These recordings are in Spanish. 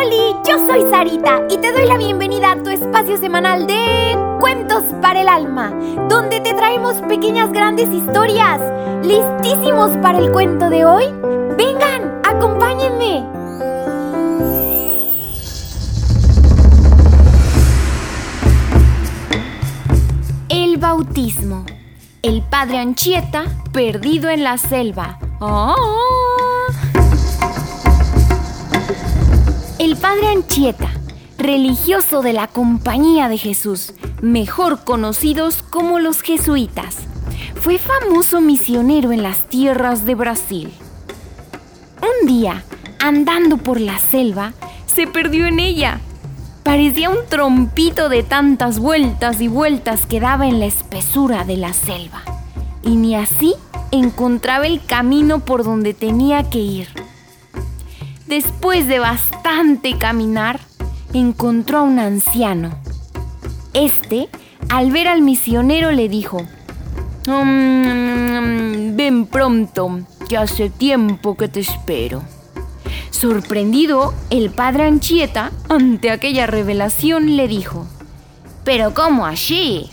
Oli, yo soy Sarita y te doy la bienvenida a tu espacio semanal de Cuentos para el Alma, donde te traemos pequeñas grandes historias. ¿Listísimos para el cuento de hoy? Vengan, acompáñenme. El bautismo. El padre Anchieta perdido en la selva. ¡Oh! El padre Anchieta, religioso de la Compañía de Jesús, mejor conocidos como los jesuitas, fue famoso misionero en las tierras de Brasil. Un día, andando por la selva, se perdió en ella. Parecía un trompito de tantas vueltas y vueltas que daba en la espesura de la selva. Y ni así encontraba el camino por donde tenía que ir. Después de bastante caminar, encontró a un anciano. Este, al ver al misionero, le dijo, mm, ven pronto, que hace tiempo que te espero. Sorprendido, el padre Anchieta, ante aquella revelación, le dijo, ¿Pero cómo allí?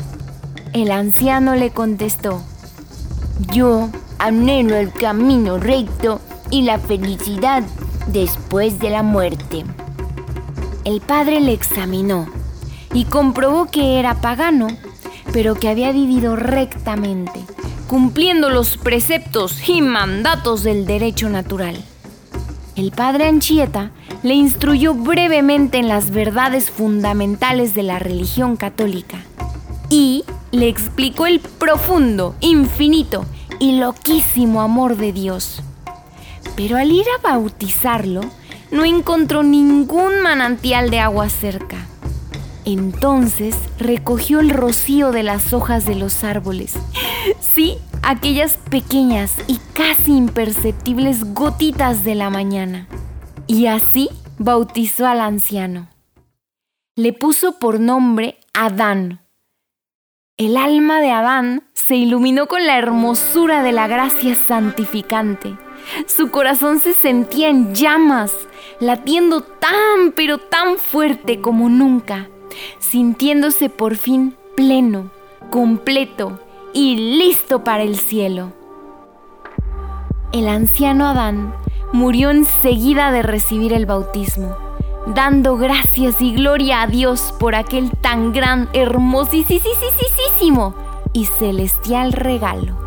El anciano le contestó, yo anhelo el camino recto y la felicidad después de la muerte. El padre le examinó y comprobó que era pagano, pero que había vivido rectamente, cumpliendo los preceptos y mandatos del derecho natural. El padre Anchieta le instruyó brevemente en las verdades fundamentales de la religión católica y le explicó el profundo, infinito y loquísimo amor de Dios pero al ir a bautizarlo, no encontró ningún manantial de agua cerca. Entonces recogió el rocío de las hojas de los árboles. Sí, aquellas pequeñas y casi imperceptibles gotitas de la mañana. Y así bautizó al anciano. Le puso por nombre Adán. El alma de Adán se iluminó con la hermosura de la gracia santificante su corazón se sentía en llamas, latiendo tan pero tan fuerte como nunca, sintiéndose por fin pleno, completo y listo para el cielo. El anciano Adán murió enseguida de recibir el bautismo, dando gracias y gloria a Dios por aquel tan gran, hermosísimo y celestial regalo.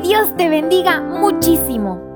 Dios te bendiga muchísimo.